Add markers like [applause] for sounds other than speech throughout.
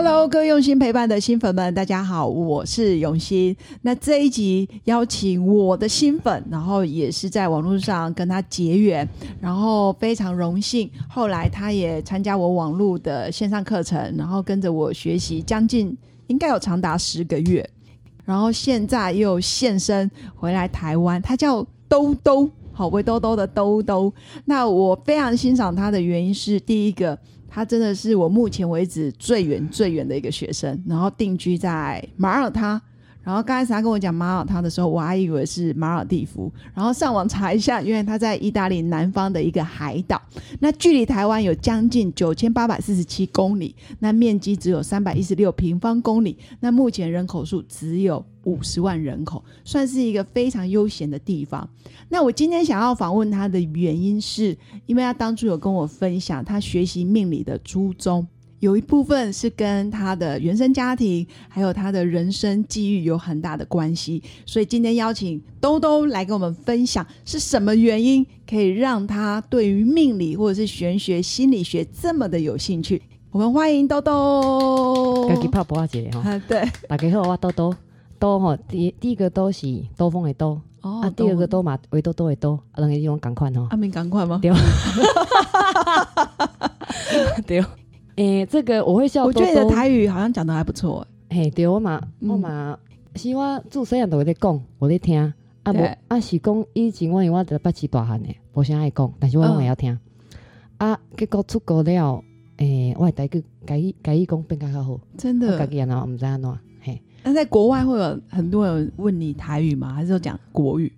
Hello，各位用心陪伴的新粉们，大家好，我是永新。那这一集邀请我的新粉，然后也是在网络上跟他结缘，然后非常荣幸。后来他也参加我网络的线上课程，然后跟着我学习将近应该有长达十个月，然后现在又现身回来台湾。他叫兜兜，好，围兜兜的兜兜。那我非常欣赏他的原因是，第一个。他真的是我目前为止最远最远的一个学生，然后定居在马耳他。然后刚开始他跟我讲马尔他的时候，我还以为是马尔蒂夫。然后上网查一下，因为他在意大利南方的一个海岛，那距离台湾有将近九千八百四十七公里，那面积只有三百一十六平方公里，那目前人口数只有五十万人口，算是一个非常悠闲的地方。那我今天想要访问他的原因，是因为他当初有跟我分享他学习命理的初衷。有一部分是跟他的原生家庭，还有他的人生际遇有很大的关系，所以今天邀请兜兜来跟我们分享是什么原因可以让他对于命理或者是玄学、心理学这么的有兴趣。我们欢迎兜兜。家己拍波姐哈，对，大家好，我兜兜兜哈，第第一个兜是兜风的兜，哦，啊，第二个兜嘛，围兜兜的兜，两个地方赶快哈，阿明赶快吗？对，[laughs] 对。诶，这个我会笑。我觉得你的台语好像讲的还不错。嘿，对我嘛，我嘛，是我做细汉都会在讲，我在听。啊无啊是讲以前我因为我得八七大汉的，无啥爱讲，但是我拢会晓听。啊，结果出国了，诶，我台语改改语讲变较好。真的。家己安怎毋知安怎。嘿。那在国外会有很多人问你台语吗？还是说讲国语？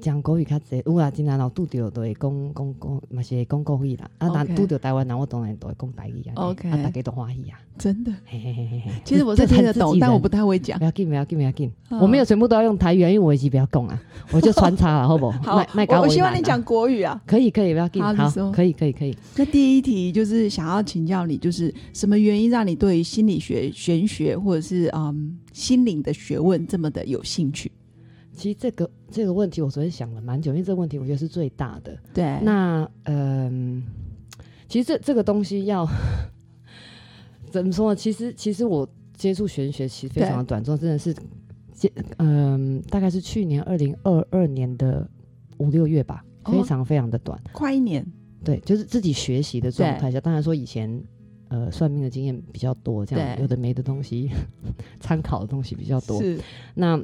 讲国语较济，有啊，真然后拄着都会讲讲讲，嘛是会讲国语啦。啊，但拄着台湾人，我当然都会讲台语啊。OK，大家都欢喜啊，真的。嘿嘿嘿嘿其实我是听得懂，但我不太会讲。不要紧，不要紧，不要紧。我没有全部都要用台语，因为我已经不要讲啊，我就穿插了，好不？好，[laughs] 我希望你讲国语啊。可以，可以，不要紧。好，可以，可以，可以。那第一题就是想要请教你，就是什么原因让你对心理学、玄学或者是嗯心灵的学问这么的有兴趣？其实这个这个问题，我昨天想了蛮久，因为这个问题我觉得是最大的。对。那嗯，其实这这个东西要 [laughs] 怎么说呢？其实其实我接触玄学其实非常的短暂，真的是接，嗯，大概是去年二零二二年的五六月吧，非常非常的短，快一年。对，就是自己学习的状态下，当然说以前呃算命的经验比较多，这样有的没的东西 [laughs] 参考的东西比较多。是。那。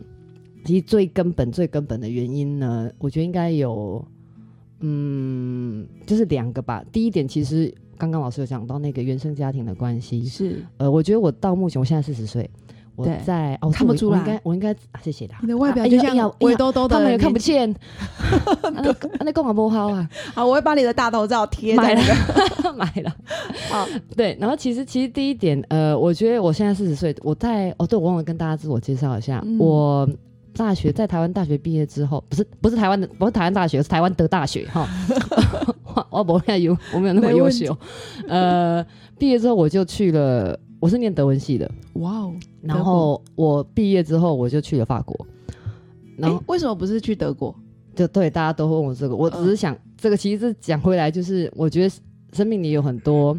其实最根本、最根本的原因呢，我觉得应该有，嗯，就是两个吧。第一点，其实刚刚老师有讲到那个原生家庭的关系，是。呃，我觉得我到目前我现在四十岁，我在哦看不出来，应该我应该谢谢他，你的外表就像微兜兜的，他们也看不见，[laughs] [laughs] 那那功能不好啊。[laughs] 好，我会把你的大头照贴在那个。买了。好，对，然后其实其实第一点，呃，我觉得我现在四十岁，我在哦，对我忘了跟大家自我介绍一下，我。大学在台湾大学毕业之后，不是不是台湾的，不是台湾大学，是台湾的大学哈。[laughs] [laughs] 我不太优，我没有那么优秀。呃，毕业之后我就去了，我是念德文系的。哇哦！然后我毕业之后我就去了法国。然后为什么不是去德国？就对大家都问我这个，我只是想这个，其实是讲回来，就是我觉得生命里有很多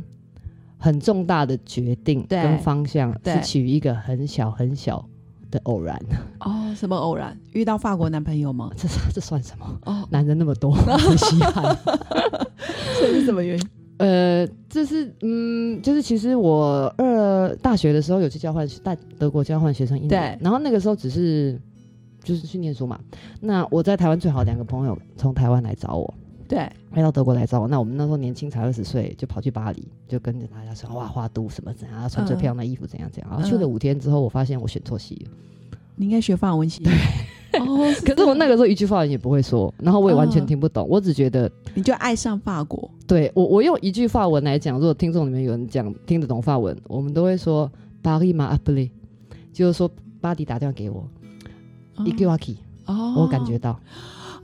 很重大的决定跟方向，是取一个很小很小。的偶然哦，什么偶然？遇到法国男朋友吗？这这算什么？哦，男人那么多，[laughs] 很稀罕。[laughs] 这是什么原因？呃，这是嗯，就是其实我二大学的时候有去交换，带德国交换学生一年。然后那个时候只是就是去念书嘛。那我在台湾最好两个朋友从台湾来找我。对，来到德国来找我。那我们那时候年轻，才二十岁，就跑去巴黎，就跟着大家说哇，花都什么怎样，穿最漂亮的衣服怎样怎样。然后去了五天之后，我发现我选错系了。你应该学法文系。[laughs] 哦，可是我那个时候一句法文也不会说，然后我也完全听不懂。我只觉得你就爱上法国。对我，我用一句法文来讲，如果听众里面有人讲听得懂法文，我们都会说巴黎马阿布利，就是说巴黎打电话给我，一句话 key，哦，我感觉到，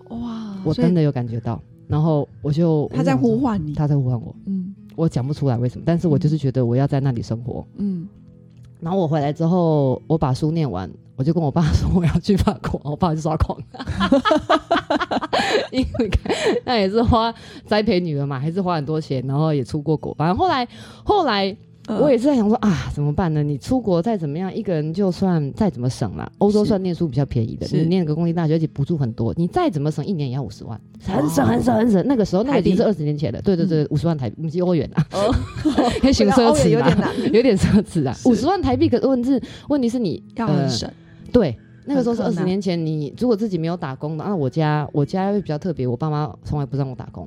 哇，我真的有感觉到。然后我就他在呼唤你，他在呼唤我，嗯，我讲不出来为什么，但是我就是觉得我要在那里生活，嗯。然后我回来之后，我把书念完，我就跟我爸 [laughs] 说我要去法国，我爸就抓狂，[laughs] 因为那也是花栽培女儿嘛，还是花很多钱，然后也出过国，反正后来后来。我也是在想说啊，怎么办呢？你出国再怎么样，一个人就算再怎么省了，欧洲算念书比较便宜的，你念个公立大学，而且补助很多，你再怎么省，一年也要五十万，很省很省很省。那个时候那已经是二十年前了，对对对，五十万台币，是欧元啊，可以行奢侈啊，有点奢侈啊，五十万台币。可问题是，问题是你要很省，对，那个时候是二十年前，你如果自己没有打工的，那我家我家比较特别，我爸妈从来不让我打工。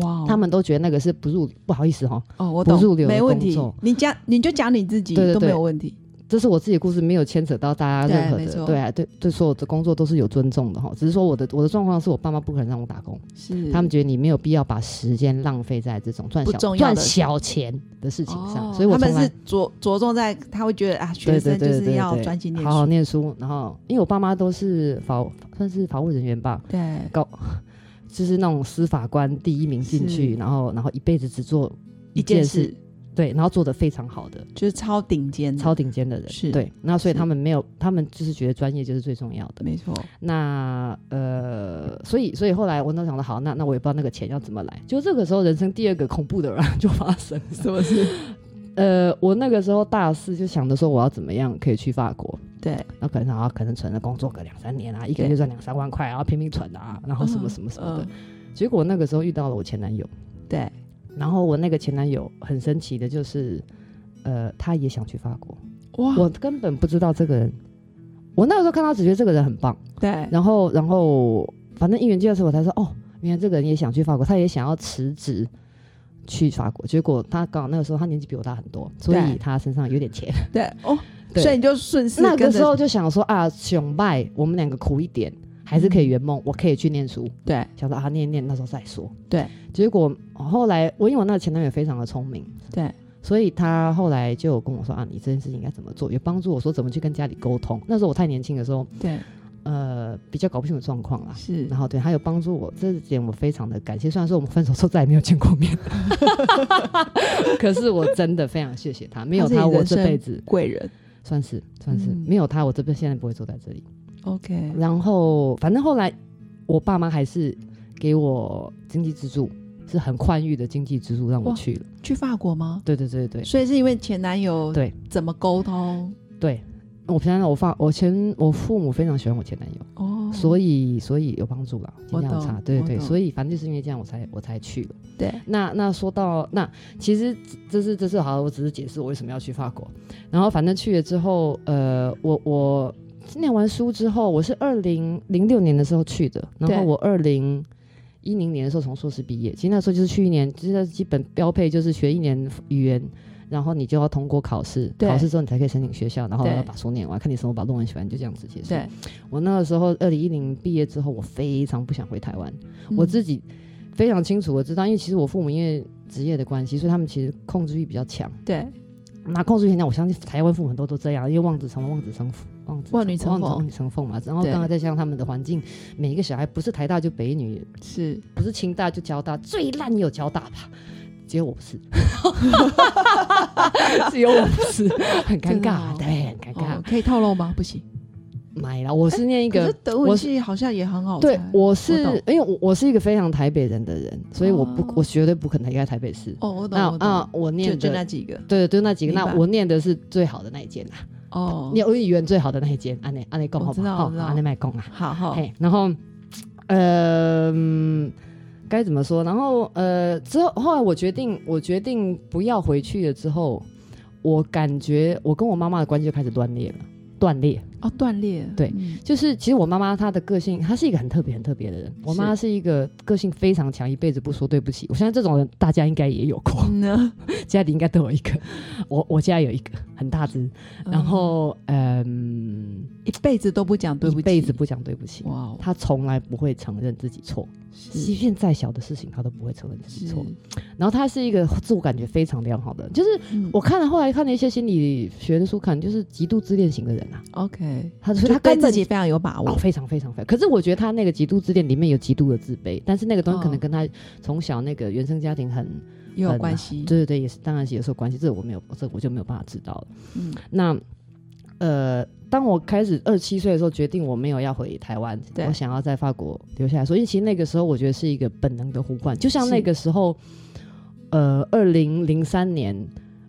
哇，他们都觉得那个是不入，不好意思哈。哦，我懂，不入流没问题。你讲，你就讲你自己，都没有问题。这是我自己的故事，没有牵扯到大家任何的。对啊，对对，所有的工作都是有尊重的哈。只是说我的我的状况是我爸妈不可能让我打工，是他们觉得你没有必要把时间浪费在这种赚小赚小钱的事情上。所以他们是着着重在，他会觉得啊，学生就是要专心念书，好好念书。然后，因为我爸妈都是法算是法务人员吧，对，高。就是那种司法官第一名进去，然后然后一辈子只做一件事，对，然后做的非常好的，就是超顶尖、超顶尖的人，是对。那所以他们没有，他们就是觉得专业就是最重要的，没错。那呃，所以所以后来我都想到，好，那那我也不知道那个钱要怎么来。就这个时候，人生第二个恐怖的人 [laughs] 就发生，是不是？呃，我那个时候大四就想着说，我要怎么样可以去法国。对，那可能啊，可能存了工作个两三年啊，一个月赚两三万块，然后拼命存啊，然后什么什么什么的。结果那个时候遇到了我前男友，对，然后我那个前男友很神奇的，就是呃，他也想去法国。哇，我根本不知道这个人，我那个时候看他只觉得这个人很棒。对，然后然后反正一元介绍我才说，哦，原来这个人也想去法国，他也想要辞职去法国。结果他刚好那个时候他年纪比我大很多，所以他身上有点钱。对，哦。所以你就顺势那个时候就想说啊，熊拜我们两个苦一点，还是可以圆梦，我可以去念书。对，想说啊，念念那时候再说。对，结果后来我因为我那个前男友非常的聪明，对，所以他后来就跟我说啊，你这件事情应该怎么做，也帮助我说怎么去跟家里沟通。那时候我太年轻的时候，对，呃，比较搞不清楚状况啦。是，然后对他有帮助我，这点我非常的感谢。虽然说我们分手之后再也没有见过面，[laughs] 可是我真的非常谢谢他，没有他我这辈子贵人。算是算是没有他，我这边现在不会坐在这里。OK，然后反正后来我爸妈还是给我经济支柱，是很宽裕的经济支柱，让我去了。去法国吗？对对对对。所以是因为前男友对怎么沟通？对。我平常我发我前我父母非常喜欢我前男友哦，所以所以有帮助了，尽量差，对对对，所以反正就是因为这样我才我才去了。对，那那说到那其实这是这是好，我只是解释我为什么要去法国。然后反正去了之后，呃，我我念完书之后，我是二零零六年的时候去的，然后我二零一零年的时候从硕士毕业，其实那时候就是去一年，就是基本标配就是学一年语言。然后你就要通过考试，考试之后你才可以申请学校，然后要把书念完，看你什么把论文写完，就这样子结束。我那个时候二零一零毕业之后，我非常不想回台湾，我自己非常清楚，我知道，因为其实我父母因为职业的关系，所以他们其实控制欲比较强。对，那控制欲强，我相信台湾父母很多都这样，因为望子成龙，望子成凤，望女成凤，望女成凤嘛。然后刚刚再加上他们的环境，每一个小孩不是台大就北女，是不是清大就交大，最烂有交大吧？只有我不是，[laughs] 只有我不是，[laughs] 很尴尬，对，很尴尬。可以透露吗？不行，买了。我是念一个德文系，好像也很好。对，我是因为我我是一个非常台北人的人，所以我不我绝对不可能离开台北市。哦，我懂，我懂。我念就那几个，对，就那几个。那我念的是最好的那一间啊。哦，念语言最好的那一间，安内安内共好不好？安内麦贡啊。好好。嘿，然后，呃。该怎么说？然后呃，之后后来我决定，我决定不要回去了。之后，我感觉我跟我妈妈的关系就开始断裂了，断裂。哦，断裂，对，就是其实我妈妈她的个性，她是一个很特别、很特别的人。我妈是一个个性非常强，一辈子不说对不起。我相信这种人大家应该也有过，[laughs] 家里应该都有一个。我我家有一个很大只，然后嗯，一辈子都不讲对不起，一辈子不讲对不起。哇，他从来不会承认自己错，即便再小的事情他都不会承认自己错。然后他是一个自我感觉非常良好的，就是我看了后来看了一些心理学的书，看就是极度自恋型的人啊。OK。OK，他所以他对自己非常有把握，非常非常非常。可是我觉得他那个极度自恋里面有极度的自卑，但是那个东西可能跟他从小那个原生家庭很有关系。对对对，也是，当然是有时候关系。这我没有，这我就没有办法知道了。嗯，那呃，当我开始二十七岁的时候，决定我没有要回台湾，我想要在法国留下来。所以其实那个时候，我觉得是一个本能的呼唤，就像那个时候，呃，二零零三年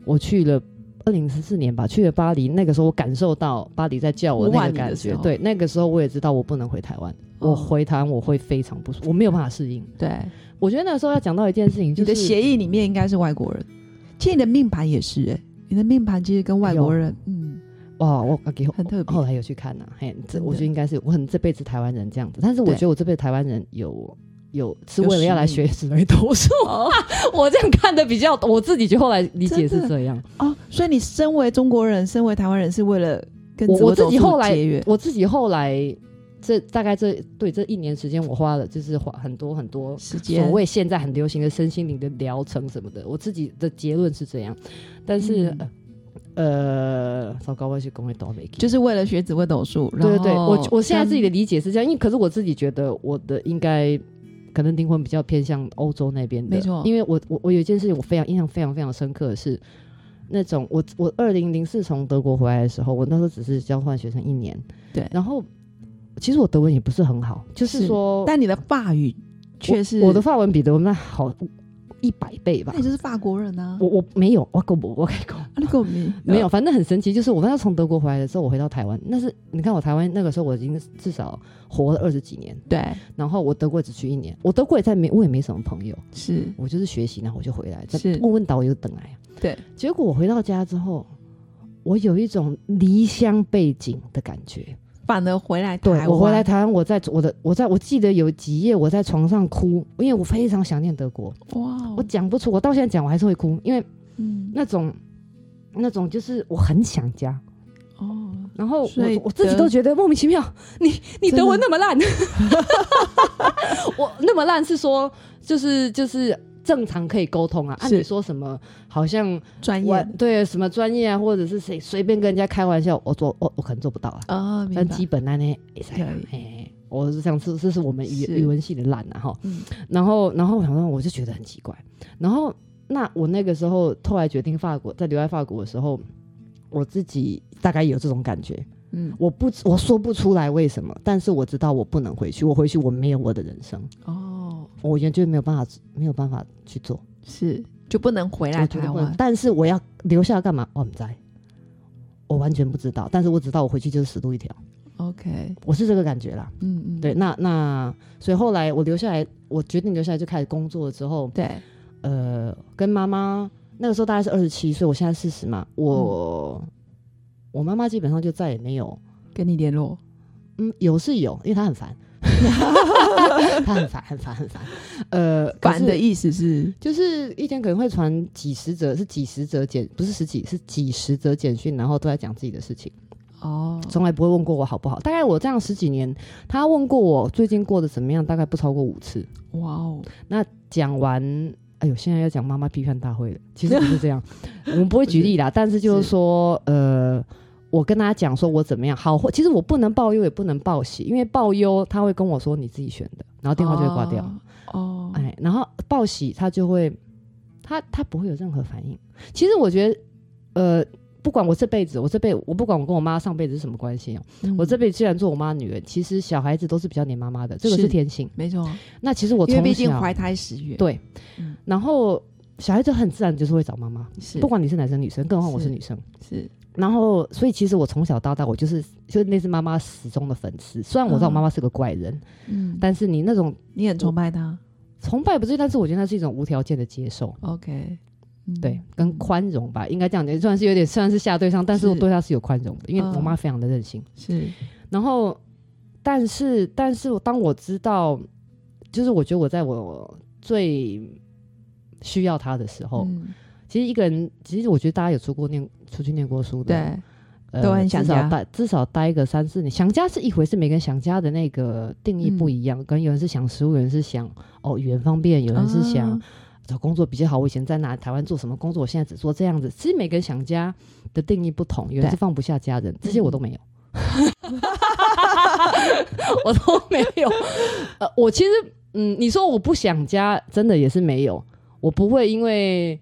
我去了。二零零四年吧，去了巴黎。那个时候，我感受到巴黎在叫我那个感觉。对，那个时候我也知道我不能回台湾。我回台湾我会非常不舒服，我没有办法适应。对，我觉得那个时候要讲到一件事情，就是你的协议里面应该是外国人，其实你的命盘也是哎，你的命盘其实跟外国人，嗯，哇，我给很特别。后来有去看呐，嘿，这我觉得应该是我很这辈子台湾人这样子，但是我觉得我这辈子台湾人有。有是为了要来学紫微斗数，我这样看的比较，我自己就后来理解是这样哦。所以你身为中国人，身为台湾人，是为了跟我自己后来。我自己后来这大概这对这一年时间，我花了就是花很多很多时间，所谓现在很流行的身心灵的疗程什么的。我自己的结论是这样，但是呃，糟糕，我去工会倒霉，就是为了学紫微斗数。对对对，我我现在自己的理解是这样，因为可是我自己觉得我的应该。可能灵魂比较偏向欧洲那边的，没错。因为我我我有一件事情我非常印象非常非常深刻的是，那种我我二零零四从德国回来的时候，我那时候只是交换学生一年，对。然后其实我德文也不是很好，就是说，但你的法语却是我的法文比德文那好。一百倍吧，那你就是法国人啊！我我没有，我够不我开口，你够没 [laughs] 没有，反正很神奇，就是我刚刚从德国回来的时候，我回到台湾，那是你看我台湾那个时候我已经至少活了二十几年，对。然后我德国只去一年，我德国也在没，我也没什么朋友，是我就是学习，然后我就回来，是问问导游等来，对。结果我回到家之后，我有一种离乡背景的感觉。反而回来台湾，我回来台湾，我在我的，我在我记得有几夜我在床上哭，因为我非常想念德国。哇，我讲不出，我到现在讲我还是会哭，因为嗯，那种那种就是我很想家。哦，然后我我自己都觉得莫名其妙，你你德文那么烂 [laughs] [laughs] 我那么烂是说就是就是。正常可以沟通啊，按你说什么好像专业。对什么专业啊，或者是谁随便跟人家开玩笑，我做我我可能做不到啊。啊。但基本那呢，我是想这这是我们语语文系的烂啊哈。然后然后然后我就觉得很奇怪。然后那我那个时候后来决定法国，在留在法国的时候，我自己大概有这种感觉。嗯，我不我说不出来为什么，但是我知道我不能回去，我回去我没有我的人生。哦，我觉得没有办法没有办法去做，是就不能回来台湾，但是我要留下来干嘛？我不在，我完全不知道，但是我知道我回去就是死路一条。OK，我是这个感觉啦。嗯嗯，对，那那所以后来我留下来，我决定留下来就开始工作了之后，对，呃，跟妈妈那个时候大概是二十七岁，我现在四十嘛，我。我妈妈基本上就再也没有跟你联络，嗯，有是有，因为她很烦，[laughs] 她很烦，很烦，很烦。呃，烦的意思是，就是一天可能会传几十则，是几十则简，不是十几，是几十则简讯，然后都在讲自己的事情。哦，从来不会问过我好不好。大概我这样十几年，他问过我最近过得怎么样，大概不超过五次。哇哦，那讲完。哎呦，现在要讲妈妈批判大会了，其实不是这样，[laughs] 我们不会举例啦，但是就是说，呃，我跟他讲说我怎么样好，或其实我不能报忧也不能报喜，因为报忧他会跟我说你自己选的，然后电话就会挂掉。哦，哎，然后报喜他就会，他他不会有任何反应。其实我觉得，呃。不管我这辈子，我这辈我不管我跟我妈上辈子是什么关系哦，我这辈子既然做我妈女儿，其实小孩子都是比较黏妈妈的，这个是天性，没错。那其实我从小怀胎十月，对，然后小孩子很自然就是会找妈妈，是不管你是男生女生，更何况我是女生，是。然后所以其实我从小到大我就是就是那是妈妈始终的粉丝，虽然我知道我妈妈是个怪人，嗯，但是你那种你很崇拜她，崇拜不是，但是我觉得那是一种无条件的接受，OK。对，跟宽容吧，应该这样讲，虽然是有点，虽然是下对上，但是我对她是有宽容的，因为我妈非常的任性。是，然后，但是，但是，当我知道，就是我觉得我在我最需要他的时候，其实一个人，其实我觉得大家有出过念，出去念过书的，对，都很想家，待至少待个三四年。想家是一回事，每个人想家的那个定义不一样，可能有人是想食物，有人是想哦语言方便，有人是想。找工作比较好。我以前在哪台湾做什么工作？我现在只做这样子。其实每个人想家的定义不同，有人是放不下家人，这些我都没有。[laughs] 我都没有。[laughs] 呃，我其实，嗯，你说我不想家，真的也是没有。我不会因为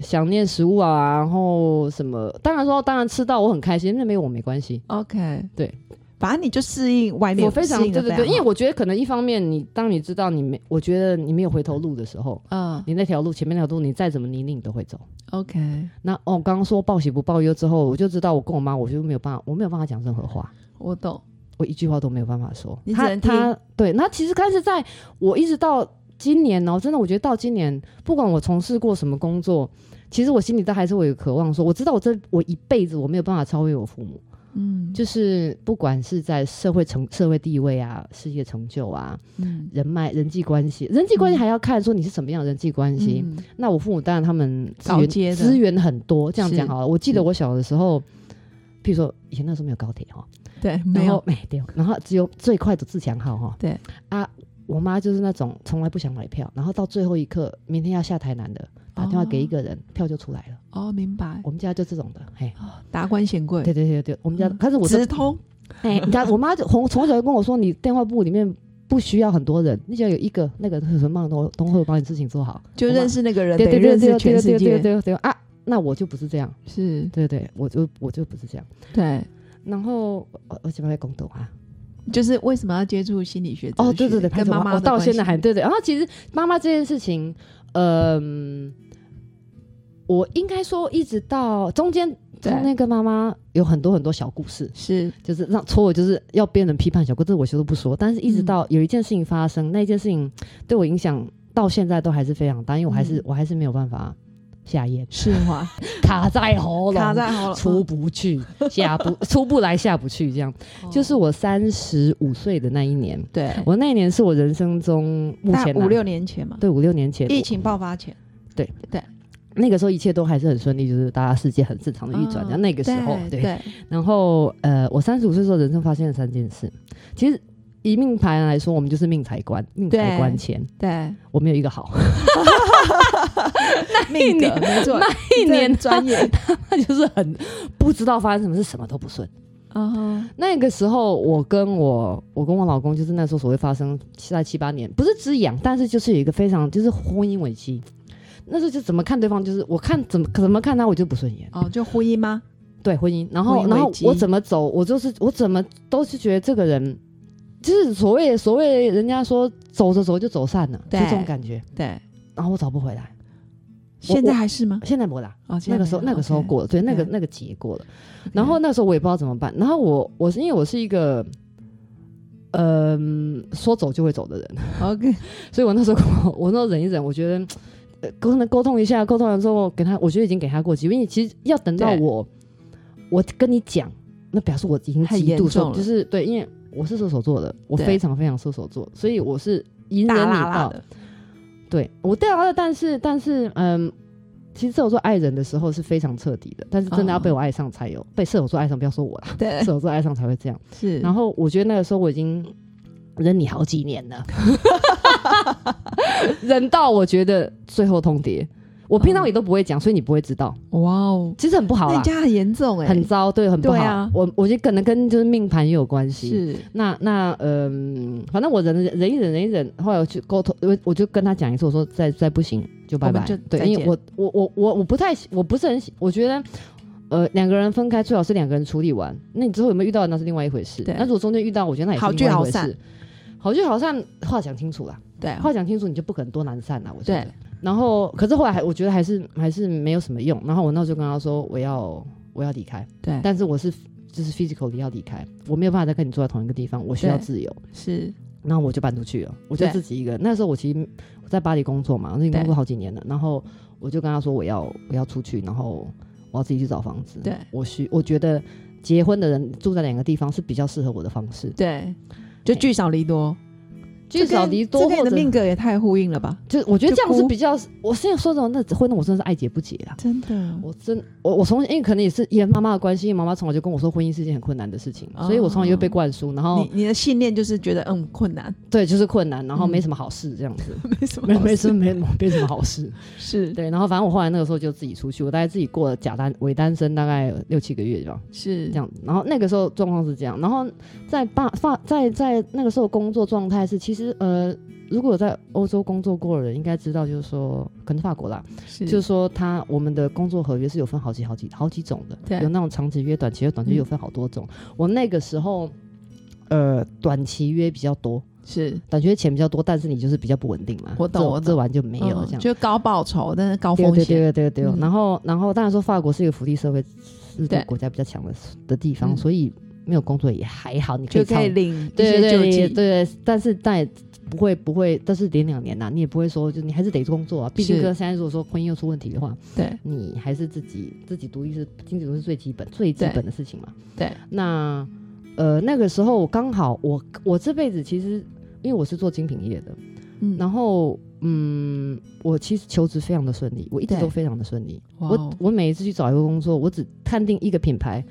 想念食物啊，然后什么，当然说，当然吃到我很开心，那没有我没关系。OK，对，反正你就适应外面，我非常对对对，因为我觉得可能一方面，你当你知道你没，我觉得你没有回头路的时候，嗯你那条路前面那条路，你再怎么泥泞你都会走。OK，那哦，刚刚说报喜不报忧之后，我就知道我跟我妈，我就没有办法，我没有办法讲任何话。我懂，我一句话都没有办法说。他你只能对，那其实开始在我一直到今年哦，真的，我觉得到今年，不管我从事过什么工作，其实我心里都还是会有渴望说，我知道我这我一辈子我没有办法超越我父母，嗯。就是不管是在社会成社会地位啊、事业成就啊、嗯。人脉、人际关系，人际关系还要看说你是什么样的人际关系。嗯。那我父母当然他们资源资源很多，这样是讲好了。我记得我小的时候，譬如说以前那时候没有高铁哈，对，没有。没对，然后只有最快的自强号哈。对。啊，我妈就是那种从来不想买票，然后到最后一刻，明天要下台南的，打电话给一个人，票就出来了。哦，明白，我们家就这种的，嘿，达官显贵，对对对对，我们家，嗯可是我是直通，哎，你家我妈就从从小就跟我说，你电话簿里面不需要很多人，你只要有一个那个什么都都会把你事情做好，[laughs] 就认识那个人，对认识对对对对全世界，对对啊，那我就不是这样，是，对对，我就我就不是这样。对，然后我我怎么在公斗啊？就是为什么要接触心理学？哦，对对对，跟妈妈我到现在还对对。然后其实妈妈这件事情，嗯、我应该说一直到中间对。中间跟妈妈有很多很多小故事，是。就是让戳我就是要别人批判小故事，我其实都不说。但是一直嗯。到有一件事情发生，那件事情对我影响到现在都还是非常大，因为我还是、嗯。我还是没有办法下咽，是吗？[laughs] 卡在喉咙，卡在喉咙，出不去，下不 [laughs] 出不来下不去，这样。哦。就是我三十五岁的那一年，对，我那一年是我人生中目前五六年前嘛，对五六年前，疫情爆发前，对。对。那个时候一切都还是很顺利，就是大家世界很正常的运转。嗯然后那个时候，对，然后呃，我三十五岁的时候，人生发现了三件事。其实以命盘来说，我们就是命财官，命财官钱，对，我没有一个好，[laughs] 命格没错，那一年专业，他就是很不知道发生什么事，什么都不顺。嗯哼，那个时候，我跟我我跟我老公，就是那时候所谓发生在七八年，不是只养，但是就是有一个非常就是婚姻危机。那时候就怎么看对方，就是我看怎么怎么看他，我就不顺眼。哦，就婚姻吗？对婚姻，然后然后我怎么走，我就是我怎么都是觉得这个人，就是所谓所谓人家说走着走就走散了，就这种感觉。对，然后我找不回来，现在还是吗？现在没啦，哦，那个时候那个时候过了，对，那个那个节过了。然后那时候我也不知道怎么办。然后我我是因为我是一个，嗯、说走就会走的人，OK，[laughs] 所以我那时候我我那时候忍一忍，我觉得呃沟通沟通一下，沟通完之后给他，我觉得已经给他过机会，因为其实要等到我我跟你讲，那表示我已经很极度重了。就是对，因为我是射手座的，我非常非常射手座，所以我是隐忍大你到，辣辣的，对我对啊，但是但是嗯。其实射手座爱人的时候是非常彻底的，但是真的要被我爱上才有、被射手座爱上，不要说我啦，对射，手座爱上才会这样。是，然后我觉得那个时候我已经忍你好几年了，[laughs] 忍到我觉得最后通牒。我平常也都不会讲，所以你不会知道，哇哦，其实很不好啦，那家很严重哎，很糟，对，很不好。对啊我我觉得可能跟就是命盘也有关系。是，那那嗯，反正我忍忍一忍忍一忍，后来我去沟通，我我就跟他讲一次，我说再再不行就拜拜对，因为我我我我我不太我不是很喜，我觉得呃两个人分开最好是两个人处理完。那你之后有没有遇到那是另外一回事。对那如果中间遇到，我觉得那也是好另外一回聚好散事。好聚好散，话讲清楚啦，对，话讲清楚，你就不可能多难散啦。我觉得对。然后，可是后来还我觉得还是还是没有什么用。然后我那时候就跟他说，我要我要离开，对，但是我是就是 physically 要离开，我没有办法再跟你住在同一个地方，我需要自由。是，然后我就搬出去了，我就自己一个人。那时候我其实我在巴黎工作嘛，那工作好几年了。然后我就跟他说我要我要出去，然后我要自己去找房子。对我需我觉得结婚的人住在两个地方是比较适合我的方式。对，就聚少离多，聚少离多，跟你的命格也太呼应了吧？就我觉得这样是比较，我现在说的那婚，我真的是爱结不结啊！真的，我真我我从因为可能也是因为妈妈的关系，妈妈从小就跟我说婚姻是一件很困难的事情，所以我从小就被灌输。然后你你的信念就是觉得嗯困难，对，就是困难，然后没什么好事这样子，没什么没没什么没没什么好事，[laughs] 是对。然后反正我后来那个时候就自己出去，我大概自己过了假单伪单身大概六七个月吧，是这样。然后那个时候状况是这样，然后在爸发在在那个时候工作状态是其实呃。如果在欧洲工作过的人，应该知道，就是说，可能法国啦，就是说，他我们的工作合约是有分好几好几好几种的，有那种长期约、短期约，短期约有分好多种。我那个时候，呃，短期约比较多，是短期约钱比较多，但是你就是比较不稳定嘛。我懂，我这完就没有这样，就高报酬，但是高风险。对对对对对。然后，然后当然说法国是一个福利社会，是国家比较强的的地方，所以没有工作也还好，你可以可以领对对对对，但是在。不会不会，但是连两年呐，你也不会说，就你还是得工作啊。毕竟哥现在如果说婚姻又出问题的话，对，你还是自己自己独立是经济独立是最基本最基本的事情嘛。对，那呃那个时候我刚好我我这辈子其实因为我是做精品业的，嗯，然后嗯我其实求职非常的顺利，我一直都非常的顺利。我我每一次去找一个工作，我只看定一个品牌，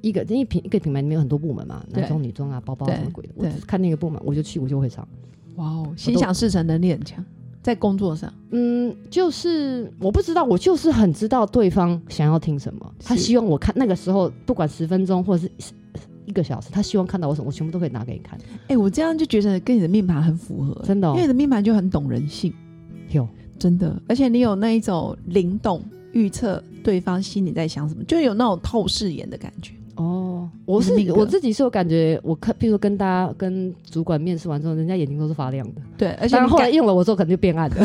一个因为品一个品牌里面有很多部门嘛，男装女装啊，包包什么鬼的，我只看那个部门，我就去，我就会上。哇哦，心想事成能力很强，在工作上，嗯，就是我不知道，我就是很知道对方想要听什么，他希望我看那个时候不管十分钟或者是一个小时，他希望看到我什么，我全部都可以拿给你看。哎，我这样就觉得跟你的命盘很符合，真的，因为你的命盘就很懂人性，有真的，而且你有那一种灵动预测对方心里在想什么，就有那种透视眼的感觉。哦，我是我自己是有感觉，我看，譬如跟大家跟主管面试完之后，人家眼睛都是发亮的。对，而且后来用了我之后，可能就变暗了。[laughs]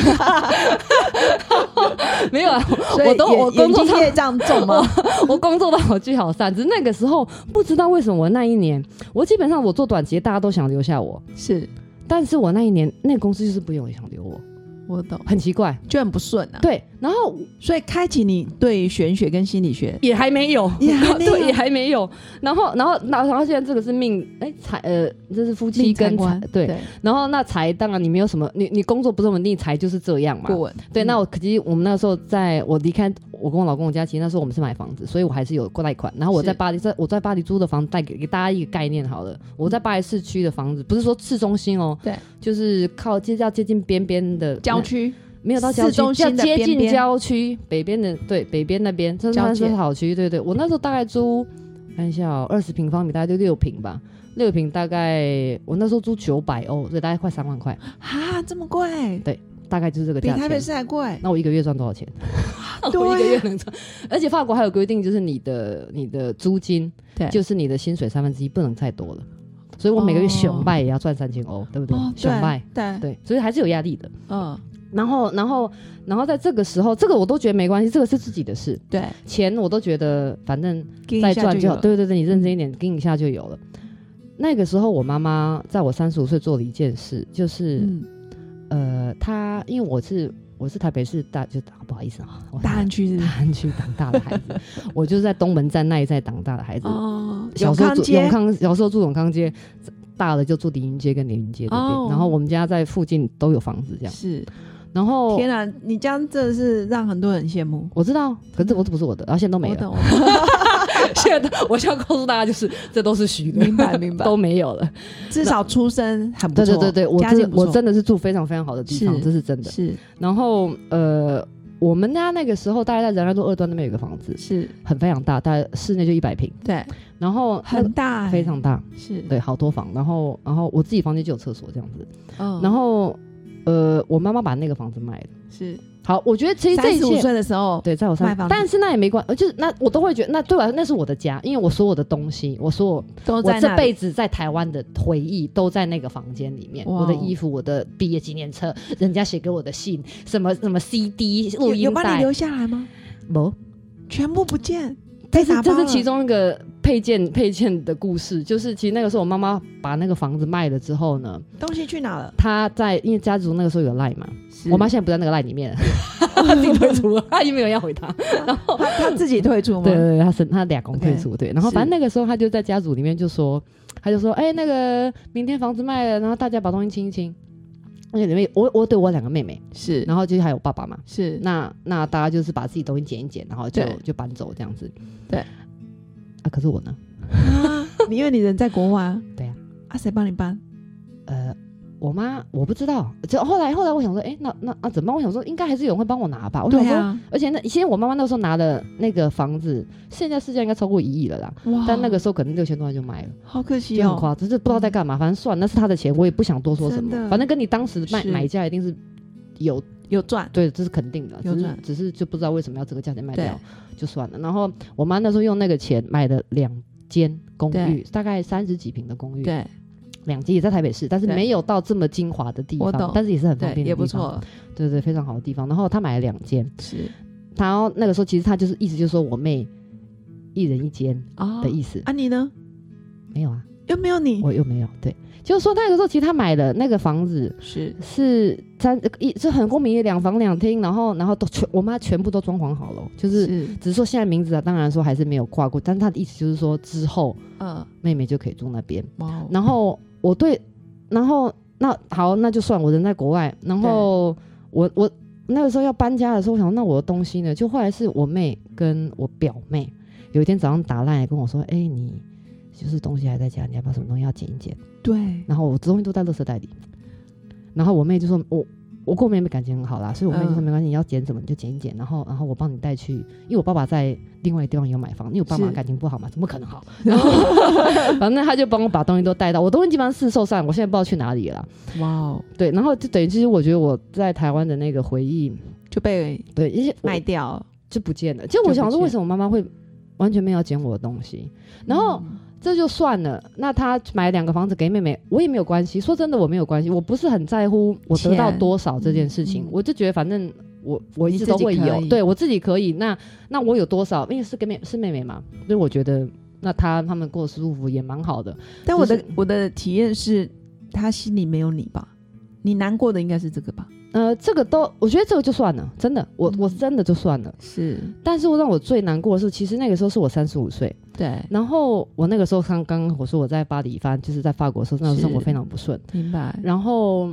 没有啊，我都我工作业这样重吗？[laughs] 我工作的好聚好散，只是那个时候不知道为什么我那一年，我基本上我做短期，大家都想留下我，是，但是我那一年那个公司就是不用想留我。我懂，很奇怪，就很不顺啊。对，然后所以开启你对玄学跟心理学也还没有，也还没有，[laughs] 也还没有。然后，然后，然后现在这个是命，哎，财，呃，这是夫妻跟财，对。然后那财，当然你没有什么，你你工作不是稳定，财就是这样嘛。不稳。对，那我可惜我们那时候在我离开我跟我老公我家，其实那时候我们是买房子，所以我还是有过贷款。然后我在巴黎，在我在巴黎租的房子，带给给大家一个概念好了。我在巴黎市区的房子，不是说市中心哦，对，就是靠接要接近边边的郊区。没有到郊区，要接近郊区，北边的对北边那边，这算是好区。对对，我那时候大概租，看一下哦，二十平方米大概就六平吧，六平大概我那时候租九百欧，所以大概快三万块。哈，这么贵？对，大概就是这个价。比台北市还贵。那我一个月赚多少钱？[laughs] 对，一个月能赚。而且法国还有规定，就是你的你的租金，对，就是你的薪水三分之一不能太多了。所以我每个月熊拜也要赚三千欧，对不对？熊拜，对对，所以还是有压力的。嗯。然后，然后，然后在这个时候，这个我都觉得没关系，这个是自己的事。对，钱我都觉得反正再赚就好。对对对，你认真一点，跟一下就有了。那个时候，我妈妈在我三十五岁做了一件事，就是，呃，他因为我是我是台北市大，就不好意思啊，大安区是大安区长大的孩子，[laughs] 我就是在东门站那一带长大的孩子。哦，小时候住永康，小时候住永康街，大了就住凌云街跟凌云街那边。然后我们家在附近都有房子，这样是。然后天啊，你这样真的是让很多人羡慕。我知道，可是我这不是我的，然后现在都没了。[laughs] 现在我想告诉大家，就是这都是虚的，明白明白，[laughs] 都没有了。[laughs] 至少出身很不错，对对对对，我真我真的是住非常非常好的地方，这是真的。是，然后呃，我们家那个时候大概在仁爱路二段那边有个房子，是很非常大，大概室内就一百平。对，然后很大，非常大，是对，好多房。然后然后我自己房间就有厕所这样子。嗯，然后。呃，我妈妈把那个房子卖了，是好，我觉得其实这一切岁的时候，对，在我卖房，但是那也没关，呃，就是那我都会觉得，那对我来说那是我的家，因为我所有的东西，我所有我这辈子在台湾的回忆都在那个房间里面，我的衣服，我的毕业纪念册，人家写给我的信，什么什么 CD 录音带，有把你留下来吗？没，全部不见。这是这是其中一个配件配件的故事，就是其实那个时候我妈妈把那个房子卖了之后呢，东西去哪了？她在因为家族那个时候有赖嘛，我妈现在不在那个赖里面，自己退出，她已经没有要回她，[laughs] 然后她自己退出吗？对对对，她是她俩公退出，对，然后反正那个时候她就在家族里面就说，她就说，哎，那个明天房子卖了，然后大家把东西清一清。那里面我我对我两个妹妹，是，然后就还有爸爸嘛，是，那那大家就是把自己东西捡一捡，然后就就搬走这样子。对啊，可是我呢？啊，你因为你人在国外啊，[laughs] 对呀、啊，谁帮你搬？呃，我妈我不知道，就后来后来我想说，哎、那那那怎么办？我想说应该还是有人会帮我拿吧。我想说，啊，而且那现在我妈妈那时候拿的那个房子，现在市价应该超过一亿了啦，哇，但那个时候可能六千多万就卖了。好可惜哦，就很夸张，就是不知道在干嘛，反正算那是他的钱，我也不想多说什么。反正跟你当时卖是买价一定是有有赚，对，这是肯定的，只是有赚只是就不知道为什么要这个价钱卖掉，就算了。然后我妈那时候用那个钱买了两间公寓，大概三十几平的公寓，对两间也在台北市，但是对没有到这么精华的地方，但是也是很方，便的地方，也不错，对对，非常好的地方。然后他买了两间，是然后那个时候其实他就是意思就是说我妹一人一间啊的意思，啊，你呢？没有啊，又没有你，我又没有，对，就是说那个时候其实他买的那个房子。是是三一是很公平，两房两厅，然后然后都全我妈全部都装潢好了，就是是，只是说现在名字啊，当然说还是没有挂过，但是她的意思就是说之后嗯，妹妹就可以住那边。然后我对，然后那好，那就算我人在国外，然后我我那个时候要搬家的时候，我想那我的东西呢？就后来是我妹跟我表妹有一天早上打烂来跟我说，哎、你就是东西还在家，你要把什么东西要捡一捡？对，然后我东西都在垃圾袋里，然后我妹就说我。我跟我妹妹感情很好啦，所以我妹就说嗯没关系，你要剪什么你就剪一捡，然后然后我帮你带去，因为我爸爸在另外一个地方有买房，因为我爸妈感情不好嘛，怎么可能好？[laughs] 然后 [laughs] 反正他就帮我把东西都带到，我东西基本上四售散，我现在不知道去哪里了。哇哦，对，然后就等于其实我觉得我在台湾的那个回忆，就被 [laughs] 对，一些卖掉，就不见了。就我想说，为什么我妈妈会完全没有捡我的东西？然后。嗯这就算了。那他买两个房子给妹妹，我也没有关系。说真的，我没有关系，我不是很在乎我得到多少这件事情。我就觉得反正我我一直都会有，对我自己可以。那那我有多少？因为是给妹是妹妹嘛，所以我觉得那他他们过得舒服也蛮好的。但我的就是我的体验是，他心里没有你吧？你难过的应该是这个吧？呃，这个都我觉得这个就算了，真的，我、嗯我真的就算了。是但是我让我最难过的是，其实那个时候是我三十五岁，对，然后我那个时候刚刚我说我在巴黎翻，就是在法国的时候，那时候生活非常不顺。明白。然后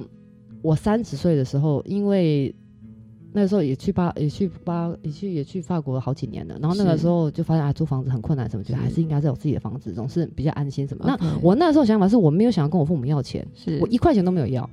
我三十岁的时候，因为那个时候也去巴也去巴也去也去法国好几年了，然后那个时候就发现啊租房子很困难，什么觉得还是应该是有自己的房子，总是比较安心什么。那我那时候想法是我没有想要跟我父母要钱，是我一块钱都没有要，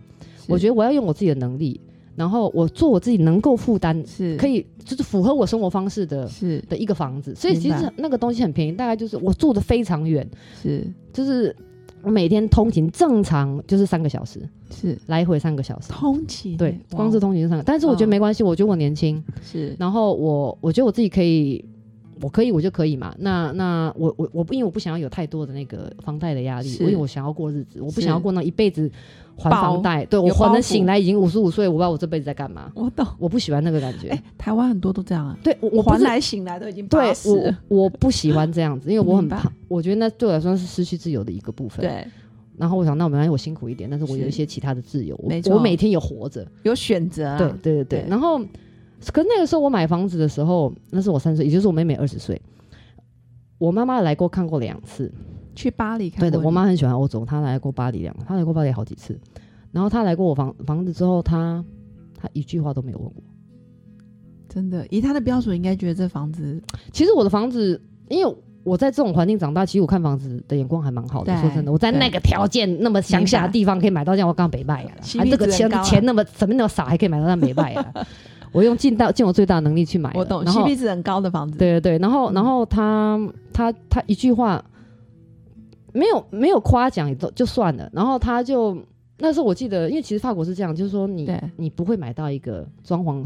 我觉得我要用我自己的能力，然后我做我自己能够负担，是。可以就是符合我生活方式的是。的一个房子，所以其实那个东西很便宜，大概就是我住的非常远，是。就是我每天通勤正常就是三个小时，是。来回三个小时。通勤？对，光是通勤就三个，但是我觉得嗯。没关系，我觉得我年轻，是。然后我我觉得我自己可以，我可以我就可以嘛。那那我我我不因为我不想要有太多的那个房贷的压力，是我因为我想要过日子，我不想要过那一辈子还房贷。对我有包袱可能醒来已经五十五岁，我不知道我这辈子在干嘛，我懂。我不喜欢那个感觉。哎，台湾很多都这样啊，对我还来醒来都已经对我，我不喜欢这样子，因为我很怕，我觉得那对我来说是失去自由的一个部分。。对，然后我想，那我没关系，我辛苦一点，但是我有一些其他的自由，我每天有活着。有选择对对对。对然后，可是那个时候我买房子的时候，那是我三岁，也就是我妹妹二十岁。我妈妈来过看过两次，去巴黎看对的，过我妈很喜欢欧洲，她来过巴黎两，她来过巴黎好几次。然后她来过我房房子之后，她她一句话都没有问我。真的以她的标准，应该觉得这房子其实我的房子，因为我在这种环境长大，其实我看房子的眼光还蛮好的。说真的，我在那个条件那么乡下的地方可以买到这样，我刚北拜啊这个钱钱那么怎么那么少，还可以买到那北拜啊？[laughs] 我用尽到尽我最大能力去买了，我懂然后，CP 值很高的房子，对对对，然后嗯然后他他他一句话没有没有夸奖也都就算了，然后他就那时候我记得，因为其实法国是这样，就是说你你不会买到一个装潢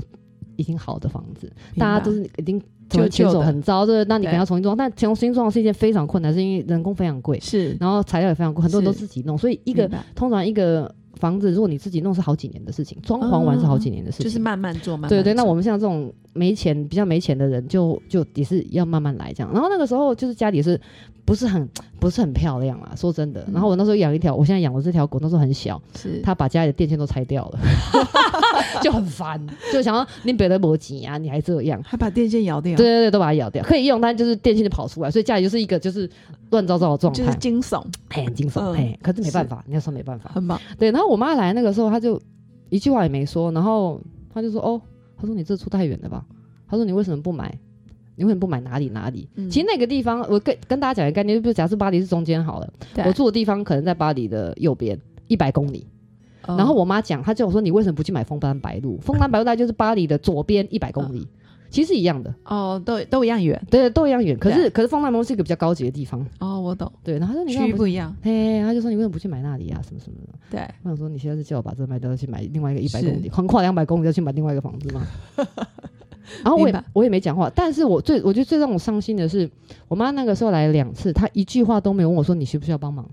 已经好的房子，大家都是已经旧旧前手很糟，对，那你可能要重新装，但重新装是一件非常困难，是因为人工非常贵，是。然后材料也非常贵，很多人都自己弄，所以一个通常一个房子，如果你自己弄是好几年的事情，装潢完是好几年的事情，就是慢慢做，慢慢对对，那我们像这种没钱、比较没钱的人就，就也是要慢慢来这样。然后那个时候就是家里是不是很不是很漂亮啊？说真的。嗯然后我那时候养一条，我现在养的这条狗那时候很小，是它把家里的电线都拆掉了，[laughs] 就很烦，就想要你别的摩吉啊，你还这样。还把电线咬掉，对，对对，都把它咬掉，可以用，但就是电线就跑出来，所以家里就是一个就是乱糟糟的状态就是态，惊悚，嘿，很惊悚，嗯嘿，可是没办法，你要说没办法，很棒，对。然后我妈来那个时候，她就一句话也没说，然后她就说：“哦，她说你这出太远了吧？她说你为什么不买？你为什么不买哪里哪里？其实那个地方，我跟跟大家讲一个概念，就假设巴黎是中间好了，我住的地方可能在巴黎的右边一百公里。然后我妈讲，她叫我说你为什么不去买枫丹白露？[laughs] 枫丹白露大概就是巴黎的左边一百公里。[laughs] ”其实一样的哦，都都一样远，对，都一样远。可是可是放大蒙是一个比较高级的地方哦，我懂。对，然后他说你区域不一样，嘿，他就说你为什么不去买那里啊？什么什么的。对，我想说你现在是叫我把这卖掉，去买另外一个一百公里，横跨两百公里要去买另外一个房子吗？[laughs] 然后我也我也没讲话，但是我最我觉得最让我伤心的是，我妈那个时候来了两次，她一句话都没有问我说你需不需要帮忙。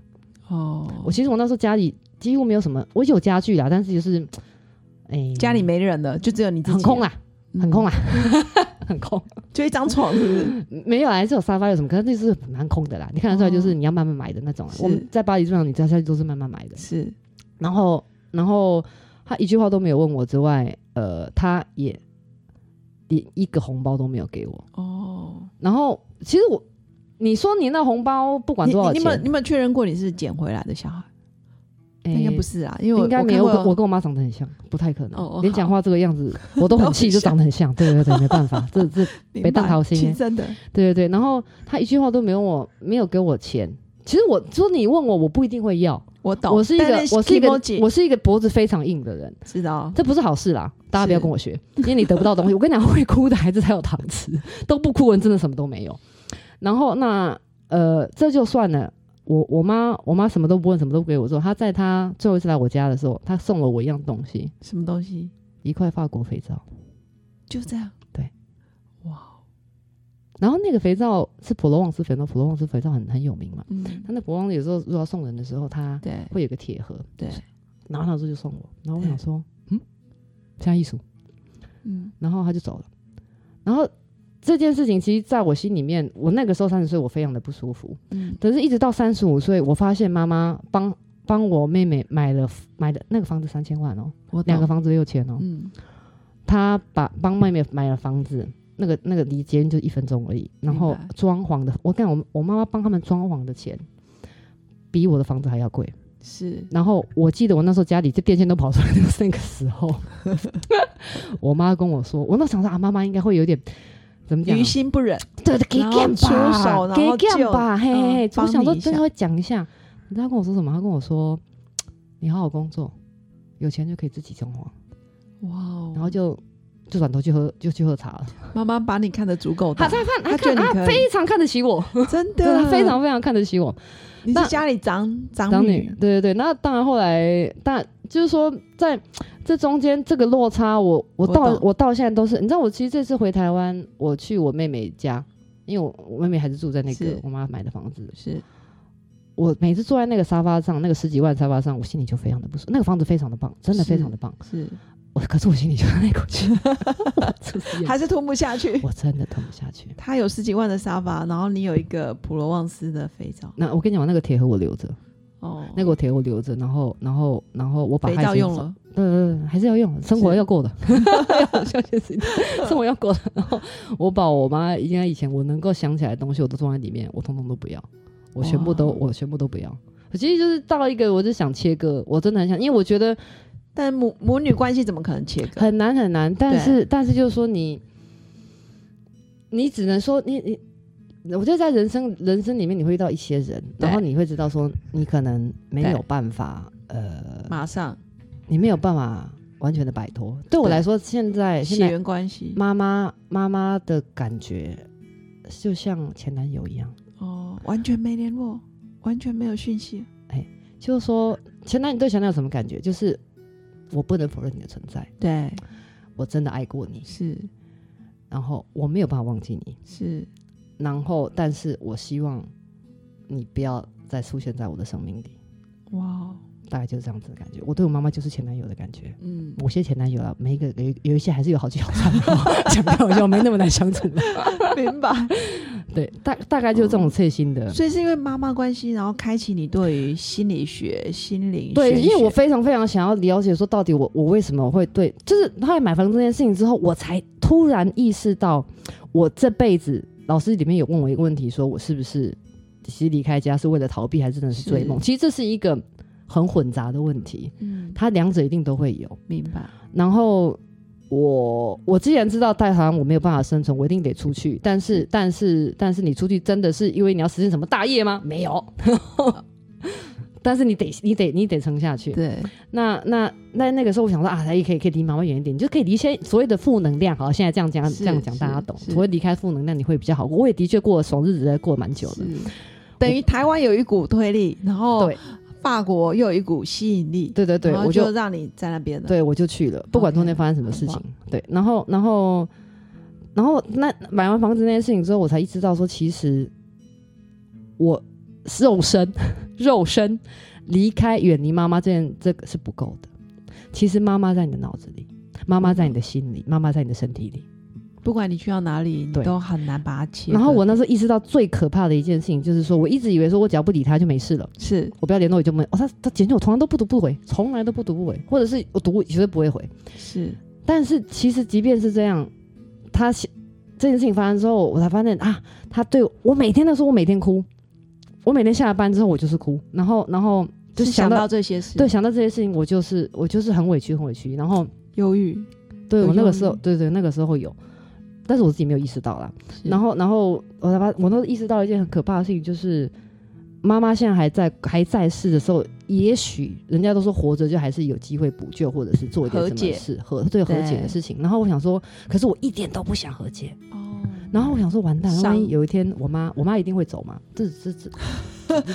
哦，我其实我那时候家里几乎没有什么，我有家具啦，但是就是，哎，家里没人了，就只有你自己，很空啦，很空啊。[laughs] 很空，就一张床，是不是？没有啊，这有沙发有什么？可是那是蛮空的啦。你看得出来，就是你要慢慢买的那种。我们在巴黎基本上，你家下去都是慢慢买的。是，然后，然后他一句话都没有问我之外，呃，他也连一个红包都没有给我。哦。然后，其实我，你说你那红包不管多少钱，你们你们确认过你是捡回来的小孩？应该不是啊，因为应该没有。我跟我妈长得很像，不太可能。连讲话这个样子，[laughs] 我都很气，就长得很像。对对对，没办法，这 [laughs] 这没当好心。真的。对对对，然后他一句话都没有我，没有给我钱。其实我说你问我，我不一定会要。我懂。我是一个，我是一个，我是一个脖子非常硬的人。知道。这不是好事啦，大家不要跟我学，因为你得不到东西。[laughs] 我跟你讲，会哭的孩子才有糖吃，都不哭人真的什么都没有。然后那呃，这就算了。我我妈我妈什么都不问，什么都不给我做。她在她最后一次来我家的时候，她送了我一样东西。什么东西？一块法国肥皂。就这样。对。哇。然后那个肥皂是普罗旺斯肥皂，普罗旺斯肥皂很很有名嘛。嗯。他那普罗旺斯有时候如果要送人的时候，他对会有个铁盒。对。然后他说就送我，然后我想说，嗯，像艺术。嗯。然后他就走了。然后。这件事情其实在我心里面，我那个时候三十岁，我非常的不舒服。嗯，可是一直到三十五岁，我发现妈妈帮帮我妹妹买了买的那个房子三千万哦，两个房子六千哦。嗯，她把帮妹妹买了房子，那个那个离捷运就一分钟而已。然后装潢的，我看我我妈妈帮他们装潢的钱，比我的房子还要贵。是，然后我记得我那时候家里这电线都跑出来，就是那个时候，[laughs] 我妈跟我说，我那想说啊，妈妈应该会有点。怎么讲？于心不忍，对对，给干吧，给干吧，嘿嘿嘿。我想说，真的会讲一下。你知道跟我说什么？他跟我说：“你好好工作，有钱就可以自己生活。”哇哦！然后就就转头去喝，就去喝茶了。妈妈把你看得足够大，他看，他看，他非常看得起我，真的，[laughs] 他非常非常看得起我。你是家里长长女，对对对。那当然，后来，但就是说，在这中间这个落差，我我到我到现在都是，你知道，我其实这次回台湾，我去我妹妹家，因为我我妹妹还是住在那个我妈买的房子，是我每次坐在那个沙发上，那个十几万沙发上，我心里就非常的不舒服。那个房子非常的棒，真的非常的棒，是。我可是我心里就 [laughs] 那口气 [laughs] [laughs] 还是吞不下去。我真的吞不下去。他有十几万的沙发，然后你有一个普罗旺斯的肥皂。那我跟你讲，那个铁盒我留着。哦。那个铁盒我留着，然后，然后，然后我把肥皂用了。对对对，还是要用，生活要过的。生活要过的。然后我把我妈应该以前我能够想起来的东西，我都装在里面，我通通都不要，我全部都我全部都不要。其实就是到一个，我就想切割，我真的很想，因为我觉得。但母母女关系怎么可能切割？很难很难，但是但是就是说你，你只能说你你，我觉得在人生人生里面你会遇到一些人，然后你会知道说你可能没有办法呃，马上你没有办法完全的摆脱。对我来说，现在血缘关系，妈妈妈妈的感觉就像前男友一样哦，完全没联络，完全没有讯息。哎，就是说前男友对前男友什么感觉？就是。我不能否认你的存在，对我真的爱过你，是，然后我没有办法忘记你，是，然后但是我希望你不要再出现在我的生命里，哇。大概就是这样子的感觉，我对我妈妈就是前男友的感觉。嗯，某些前男友啊，每一个有有一些还是有好聚好散，[laughs] 讲开玩笑，没那么难相处。[laughs] 明白？对，大大概就是这种刺心的。所以是因为妈妈关系，然后开启你对于心理学、心灵对，因为我非常非常想要了解，说到底我我为什么会对，就是他买房这件事情之后，我才突然意识到，我这辈子老师里面有问我一个问题，说我是不是其实离开家是为了逃避，还是真的是追梦？其实这是一个。很混杂的问题，嗯，它两者一定都会有，明白。然后我我既然知道在台湾我没有办法生存，我一定得出去。但是但是但是你出去真的是因为你要实现什么大业吗？没有。[laughs] 但是你得你得你得撑下去。对。那那那那个时候我想说啊，也可以可以离妈妈远一点，你就可以离些所谓的负能量。好，现在这样讲这样讲大家懂。所谓离开负能量，你会比较好。我也的确过了爽日子，过蛮久的。等于台湾有一股推力，然后对。法国又有一股吸引力，对对对，我就让你在那边了。对，我就去了，不管中间发生什么事情。对，然后，然后，然后，那买完房子那件事情之后，我才意识到说，其实我肉身 [laughs] 肉身离开远离妈妈这件这个是不够的。其实妈妈在你的脑子里，妈妈在你的心里，妈妈在你的身体里。不管你去到哪里，你都很难把它切。然后我那时候意识到最可怕的一件事情，就是说我一直以为说我只要不理他就没事了，是我不要联络我就没。哦，他他简讯我从来都不读不回，从来都不读不回，或者是我读绝对不会回。是，但是其实即便是这样，他这件事情发生之后，我才发现啊，他对我每天都说我每天哭，我每天下了班之后我就是哭，然后然后就是想到这些事，对，想到这些事情我就是我就是很委屈很委屈，然后忧郁，对我那个时候对对那个时候有。但是我自己没有意识到啦。然后，然后我才发，我都意识到一件很可怕的事情，就是妈妈现在还在还在世的时候，也许人家都说活着就还是有机会补救，或者是做一点什么事和对和解的事情。然后我想说，可是我一点都不想和解哦。然后我想说，完蛋，万一有一天我妈，我妈一定会走嘛？这这这，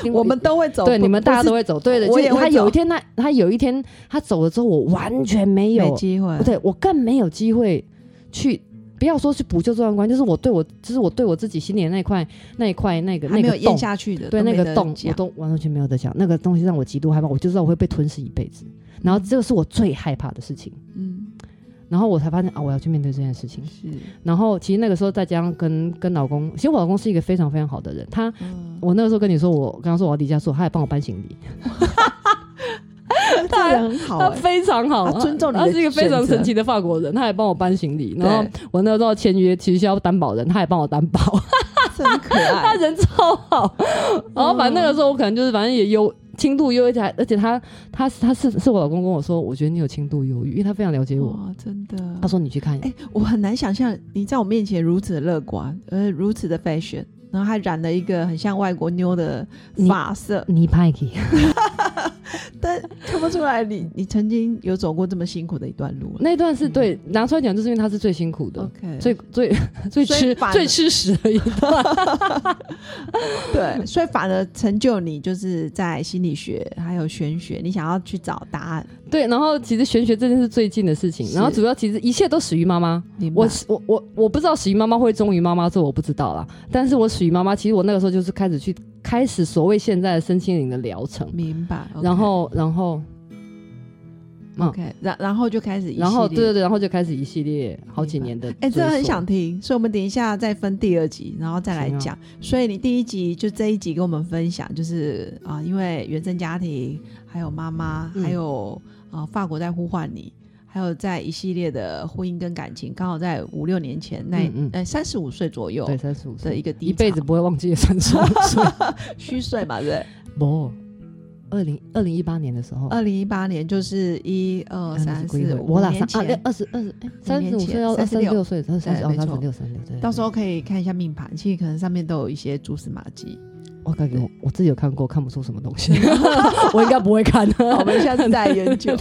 [laughs] 我们都会走，对，你们大家都会走，对的。就他有一天，他他有一天他走了之后，我完全没有机会，不对，我更没有机会去。不要说去补救这段关系，就是我对我，就是我对我自己心里的那块、那一块、那个那个洞下去的，对那个洞，我都完全没有在想。那个东西让我极度害怕，我就知道我会被吞噬一辈子。然后这个是我最害怕的事情。嗯，然后我才发现啊，我要去面对这件事情。是。然后其实那个时候再加上跟跟老公，其实我老公是一个非常非常好的人。他，我那个时候跟你说，我刚刚说我要离家说，他还帮我搬行李。[laughs] [laughs] 他很好，他非常好，他尊重你。他是一个非常神奇的法国人，他还帮我搬行李。然后我那时候签约其实需要担保人，他也帮我担保，[laughs] 真可爱。[laughs] 他人超好。然后反正那个时候我可能就是反正也忧轻度忧郁，而且他他他是是我老公跟我说，我觉得你有轻度忧郁，因为他非常了解我，真的。他说你去看，哎，我很难想象你在我面前如此的乐观，呃，如此的 fashion。然后还染了一个很像外国妞的发色，你派去，[laughs] 但看不出来你你曾经有走过这么辛苦的一段路。那段是对拿出来讲，就是因为他是最辛苦的，OK，最最 [laughs] 最吃最吃屎的一段。[laughs] 对，所以反而成就你，就是在心理学还有玄学，你想要去找答案。对，然后其实玄学这件事最近的事情，然后主要其实一切都始于妈妈。我我我我不知道始于妈妈会忠于妈妈做，我不知道啦。但是我始于妈妈，其实我那个时候就是开始去开始所谓现在的身心灵的疗程。明白。然后然后，OK，然然后就开始，然后对对对，然后就开始一系列好几年的。哎，真的很想听，所以我们等一下再分第二集，然后再来讲。所以你第一集就这一集跟我们分享，就是啊，因为原生家庭，还有妈妈，还有。啊，法国在呼唤你，还有在一系列的婚姻跟感情，刚好在五六年前那呃三十五岁左右，对三十五的一个一辈子不会忘记的三十五岁。[laughs] 虚岁嘛，对不？二零二零一八年的时候，二零一八年就是一二三四五年前，二十二十哎三十五岁要三十六岁，三十六三十六三十六，到时候可以看一下命盘，其实可能上面都有一些蛛丝马迹。我感觉我自己有看过，看不出什么东西 [laughs] [laughs] [laughs] 我应该不会看。我们下次再研究。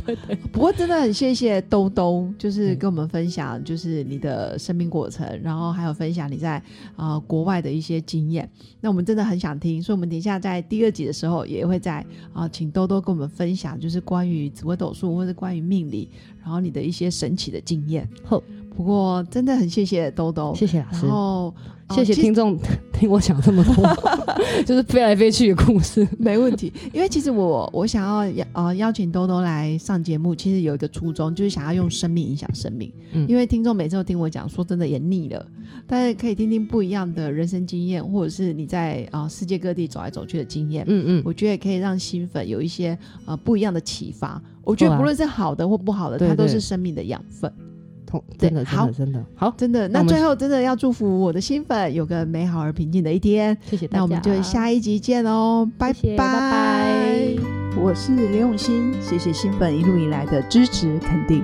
不过真的很谢谢兜兜，就是跟我们分享，就是你的生命过程，然后还有分享你在啊国外的一些经验。那我们真的很想听，所以我们等一下在第二集的时候，也会在啊请兜兜跟我们分享，就是关于紫微斗数或者关于命理，然后你的一些神奇的经验。好，不过真的很谢谢兜兜，谢谢老师。然后。谢谢听众听我讲这么多，[laughs] 就是飞来飞去的故事，没问题。因为其实我我想要邀呃邀请兜兜来上节目，其实有一个初衷，就是想要用生命影响生命。嗯，因为听众每次都听我讲，说真的也腻了，但是可以听听不一样的人生经验，或者是你在啊世界各地走来走去的经验。嗯嗯，我觉得也可以让新粉有一些呃不一样的启发。我觉得不论是好的或不好的，它都是生命的养分。真的，真的，真的好，真的。那最后，真的要祝福我的新粉有个美好而平静的一天。谢谢大家，那我们就下一集见喽，拜拜拜。我是刘永新，谢谢新粉一路以来的支持肯定。